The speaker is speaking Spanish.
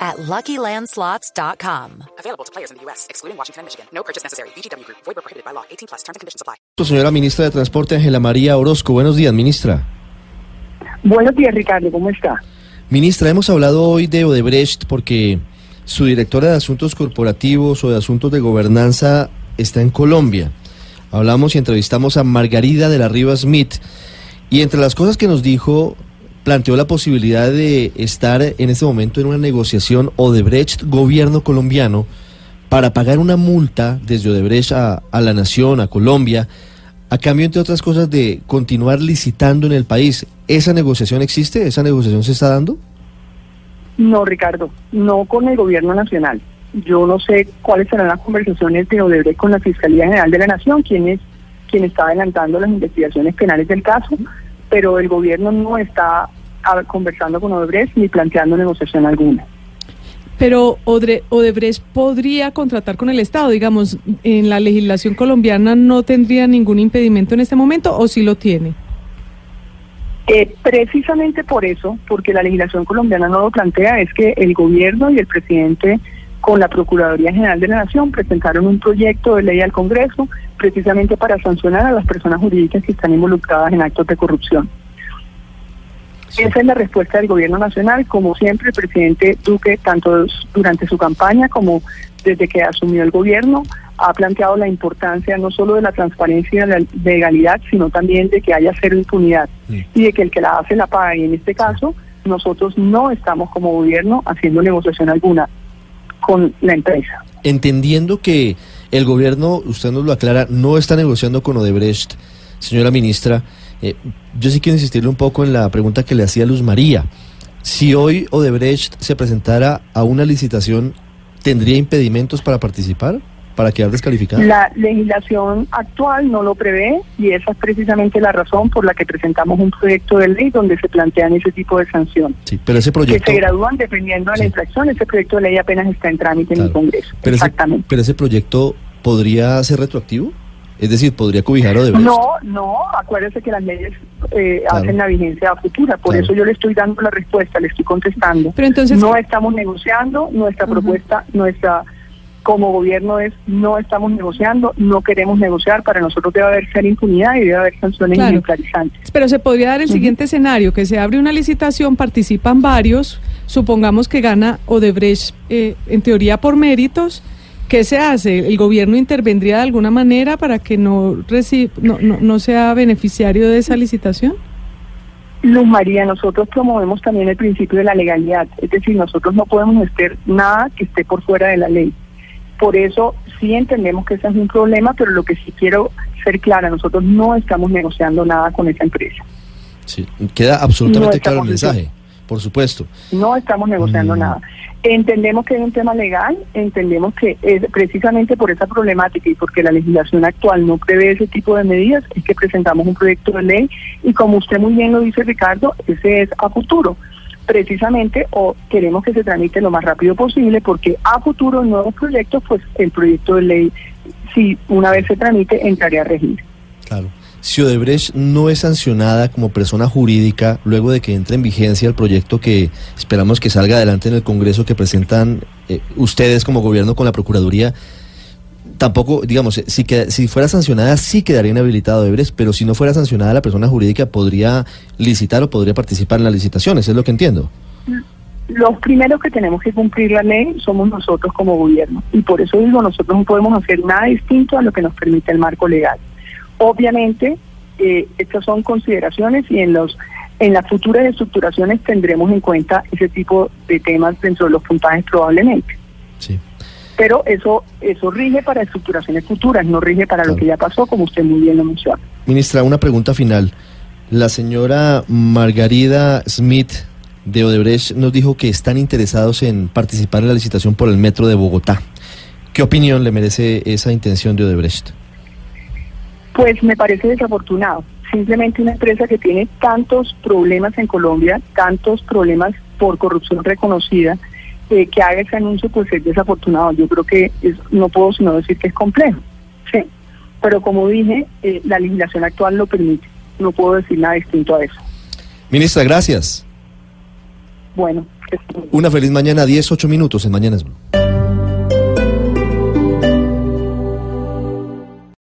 at LuckyLandSlots.com. Available to players in the U.S., excluding Washington and Michigan. No purchase necessary. VGW Group. Void prohibited by law. 18 plus. Terms and conditions apply. Señora ministra de Transporte, Ángela María Orozco. Buenos días, ministra. Buenos días, Ricardo. ¿Cómo está? Ministra, hemos hablado hoy de Odebrecht porque su directora de Asuntos Corporativos o de Asuntos de Gobernanza está en Colombia. Hablamos y entrevistamos a Margarida de la Riva Smith y entre las cosas que nos dijo planteó la posibilidad de estar en este momento en una negociación Odebrecht gobierno colombiano para pagar una multa desde Odebrecht a, la nación, a Colombia, a cambio, entre otras cosas, de continuar licitando en el país. ¿Esa negociación existe? ¿Esa negociación se está dando? No, Ricardo, no con el gobierno nacional. Yo no sé cuáles serán las conversaciones de Odebrecht con la Fiscalía General de la Nación, quien es quien está adelantando las investigaciones penales del caso, pero el gobierno no está conversando con Odebrecht ni planteando negociación alguna. Pero Odebrecht podría contratar con el Estado, digamos, en la legislación colombiana no tendría ningún impedimento en este momento o sí lo tiene. Eh, precisamente por eso, porque la legislación colombiana no lo plantea, es que el gobierno y el presidente con la Procuraduría General de la Nación presentaron un proyecto de ley al Congreso precisamente para sancionar a las personas jurídicas que están involucradas en actos de corrupción. Esa es la respuesta del gobierno nacional. Como siempre, el presidente Duque, tanto durante su campaña como desde que asumió el gobierno, ha planteado la importancia no solo de la transparencia y de la legalidad, sino también de que haya cero impunidad y de que el que la hace la paga. Y en este caso, nosotros no estamos como gobierno haciendo negociación alguna con la empresa. Entendiendo que el gobierno, usted nos lo aclara, no está negociando con Odebrecht, señora ministra, eh, yo sí quiero insistirle un poco en la pregunta que le hacía Luz María. Si hoy Odebrecht se presentara a una licitación, ¿tendría impedimentos para participar? ¿Para quedar descalificada? La legislación actual no lo prevé y esa es precisamente la razón por la que presentamos un proyecto de ley donde se plantean ese tipo de sanciones. Sí, pero ese proyecto... Que se gradúan dependiendo de la infracción. Ese proyecto de ley apenas está en trámite en el Congreso. Pero Exactamente. pero ese proyecto podría ser retroactivo? Es decir, ¿podría cubijar o deber? No, no, acuérdese que las leyes eh, hacen la vigencia futura, por eso yo le estoy dando la respuesta, le estoy contestando. Pero entonces no estamos negociando, nuestra propuesta, nuestra como gobierno es no estamos negociando, no queremos negociar, para nosotros debe haber ser impunidad y debe haber sanciones claro. Pero se podría dar el siguiente escenario, que se abre una licitación, participan varios, supongamos que gana Odebrecht eh, en teoría por méritos, ¿Qué se hace? ¿El gobierno intervendría de alguna manera para que no, no, no, no sea beneficiario de esa licitación? Luz María, nosotros promovemos también el principio de la legalidad, es decir, nosotros no podemos hacer nada que esté por fuera de la ley. Por eso sí entendemos que ese es un problema, pero lo que sí quiero ser clara, nosotros no estamos negociando nada con esa empresa. Sí, queda absolutamente claro el mensaje, por supuesto. No estamos negociando nada. Entendemos que es un tema legal, entendemos que es precisamente por esa problemática y porque la legislación actual no prevé ese tipo de medidas, es que presentamos un proyecto de ley y como usted muy bien lo dice Ricardo, ese es a futuro. Precisamente o queremos que se tramite lo más rápido posible porque a futuro nuevos proyectos, pues el proyecto de ley, si una vez se tramite, entraría a regir. Claro si Odebrecht no es sancionada como persona jurídica luego de que entre en vigencia el proyecto que esperamos que salga adelante en el Congreso que presentan eh, ustedes como gobierno con la Procuraduría, tampoco, digamos, si, que, si fuera sancionada sí quedaría inhabilitado Odebrecht, pero si no fuera sancionada la persona jurídica podría licitar o podría participar en las licitaciones, es lo que entiendo. Los primeros que tenemos que cumplir la ley somos nosotros como gobierno y por eso digo, nosotros no podemos hacer nada distinto a lo que nos permite el marco legal. Obviamente, eh, estas son consideraciones y en los en las futuras estructuraciones tendremos en cuenta ese tipo de temas dentro de los puntajes probablemente. Sí. Pero eso eso rige para estructuraciones futuras, no rige para lo que ya pasó, como usted muy bien lo menciona. Ministra, una pregunta final. La señora Margarida Smith de Odebrecht nos dijo que están interesados en participar en la licitación por el metro de Bogotá. ¿Qué opinión le merece esa intención de Odebrecht? Pues me parece desafortunado. Simplemente una empresa que tiene tantos problemas en Colombia, tantos problemas por corrupción reconocida, eh, que haga ese anuncio, pues es desafortunado. Yo creo que es, no puedo sino decir que es complejo. Sí. Pero como dije, eh, la legislación actual lo permite. No puedo decir nada distinto a eso. Ministra, gracias. Bueno. Una feliz mañana, 10, 8 minutos en Mañanas Blue.